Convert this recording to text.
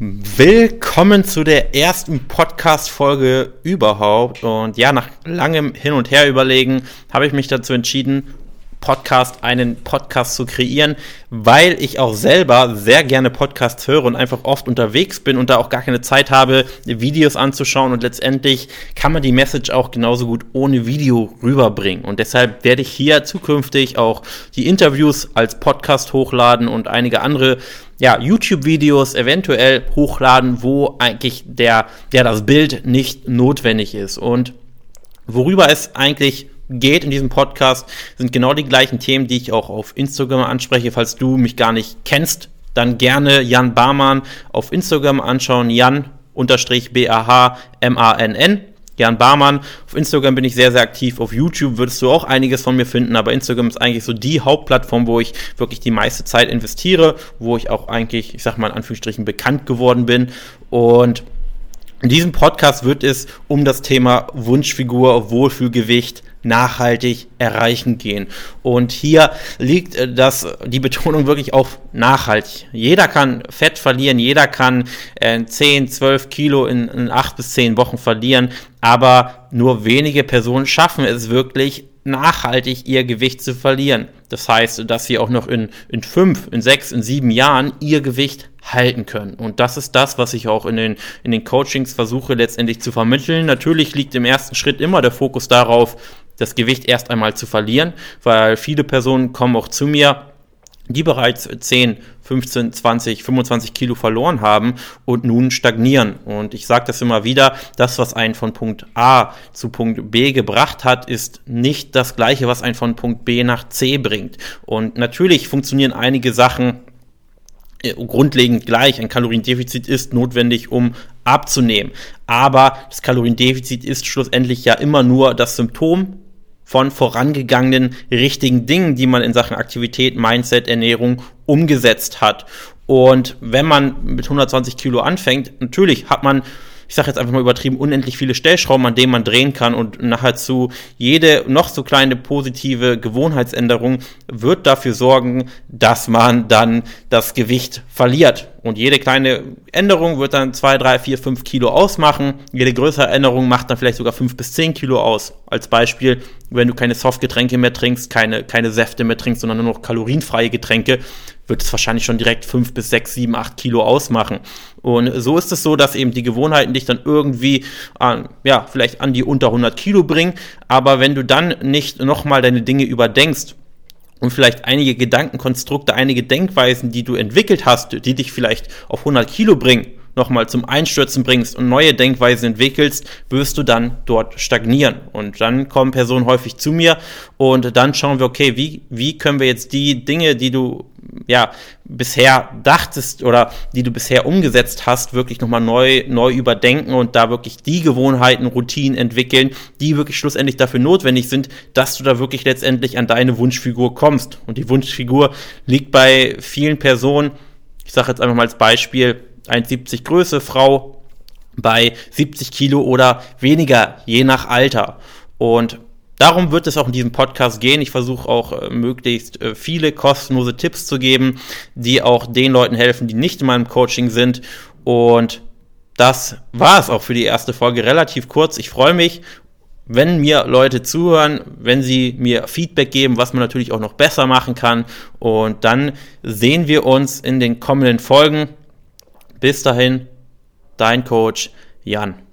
Willkommen zu der ersten Podcast-Folge überhaupt. Und ja, nach langem Hin und Her überlegen, habe ich mich dazu entschieden, Podcast, einen Podcast zu kreieren, weil ich auch selber sehr gerne Podcasts höre und einfach oft unterwegs bin und da auch gar keine Zeit habe, Videos anzuschauen und letztendlich kann man die Message auch genauso gut ohne Video rüberbringen. Und deshalb werde ich hier zukünftig auch die Interviews als Podcast hochladen und einige andere ja, YouTube-Videos eventuell hochladen, wo eigentlich der, der das Bild nicht notwendig ist. Und worüber es eigentlich geht in diesem Podcast, sind genau die gleichen Themen, die ich auch auf Instagram anspreche. Falls du mich gar nicht kennst, dann gerne Jan Barmann auf Instagram anschauen. Jan unterstrich B-A-H-M-A-N-N. Jan Barmann. Auf Instagram bin ich sehr, sehr aktiv. Auf YouTube würdest du auch einiges von mir finden, aber Instagram ist eigentlich so die Hauptplattform, wo ich wirklich die meiste Zeit investiere, wo ich auch eigentlich, ich sag mal in Anführungsstrichen, bekannt geworden bin. Und in diesem Podcast wird es um das Thema Wunschfigur, Wohlfühlgewicht, nachhaltig erreichen gehen. Und hier liegt äh, das, die Betonung wirklich auf nachhaltig. Jeder kann Fett verlieren, jeder kann äh, 10, 12 Kilo in, in 8 bis 10 Wochen verlieren, aber nur wenige Personen schaffen es wirklich nachhaltig ihr Gewicht zu verlieren. Das heißt, dass sie auch noch in, in fünf, in sechs, in sieben Jahren ihr Gewicht halten können. Und das ist das, was ich auch in den, in den Coachings versuche letztendlich zu vermitteln. Natürlich liegt im ersten Schritt immer der Fokus darauf, das Gewicht erst einmal zu verlieren, weil viele Personen kommen auch zu mir, die bereits 10, 15, 20, 25 Kilo verloren haben und nun stagnieren. Und ich sage das immer wieder, das, was einen von Punkt A zu Punkt B gebracht hat, ist nicht das gleiche, was einen von Punkt B nach C bringt. Und natürlich funktionieren einige Sachen äh, grundlegend gleich. Ein Kaloriendefizit ist notwendig, um abzunehmen. Aber das Kaloriendefizit ist schlussendlich ja immer nur das Symptom von vorangegangenen richtigen Dingen, die man in Sachen Aktivität, Mindset, Ernährung umgesetzt hat. Und wenn man mit 120 Kilo anfängt, natürlich hat man ich sage jetzt einfach mal übertrieben, unendlich viele Stellschrauben, an denen man drehen kann und nachher zu jede noch so kleine positive Gewohnheitsänderung wird dafür sorgen, dass man dann das Gewicht verliert. Und jede kleine Änderung wird dann zwei, drei, vier, fünf Kilo ausmachen. Jede größere Änderung macht dann vielleicht sogar fünf bis zehn Kilo aus. Als Beispiel, wenn du keine Softgetränke mehr trinkst, keine, keine Säfte mehr trinkst, sondern nur noch kalorienfreie Getränke, wird es wahrscheinlich schon direkt fünf bis sechs, sieben, acht Kilo ausmachen. Und so ist es so, dass eben die Gewohnheiten dich dann irgendwie, an, ja, vielleicht an die unter 100 Kilo bringen. Aber wenn du dann nicht nochmal deine Dinge überdenkst, und vielleicht einige Gedankenkonstrukte, einige Denkweisen, die du entwickelt hast, die dich vielleicht auf 100 Kilo bringen, nochmal zum Einstürzen bringst und neue Denkweisen entwickelst, wirst du dann dort stagnieren. Und dann kommen Personen häufig zu mir und dann schauen wir, okay, wie, wie können wir jetzt die Dinge, die du ja bisher dachtest oder die du bisher umgesetzt hast, wirklich nochmal neu, neu überdenken und da wirklich die Gewohnheiten, Routinen entwickeln, die wirklich schlussendlich dafür notwendig sind, dass du da wirklich letztendlich an deine Wunschfigur kommst. Und die Wunschfigur liegt bei vielen Personen, ich sage jetzt einfach mal als Beispiel, 1,70 Größe, Frau bei 70 Kilo oder weniger, je nach Alter. Und darum wird es auch in diesem Podcast gehen. Ich versuche auch äh, möglichst äh, viele kostenlose Tipps zu geben, die auch den Leuten helfen, die nicht in meinem Coaching sind. Und das war es auch für die erste Folge. Relativ kurz. Ich freue mich wenn mir Leute zuhören, wenn sie mir Feedback geben, was man natürlich auch noch besser machen kann. Und dann sehen wir uns in den kommenden Folgen. Bis dahin, dein Coach Jan.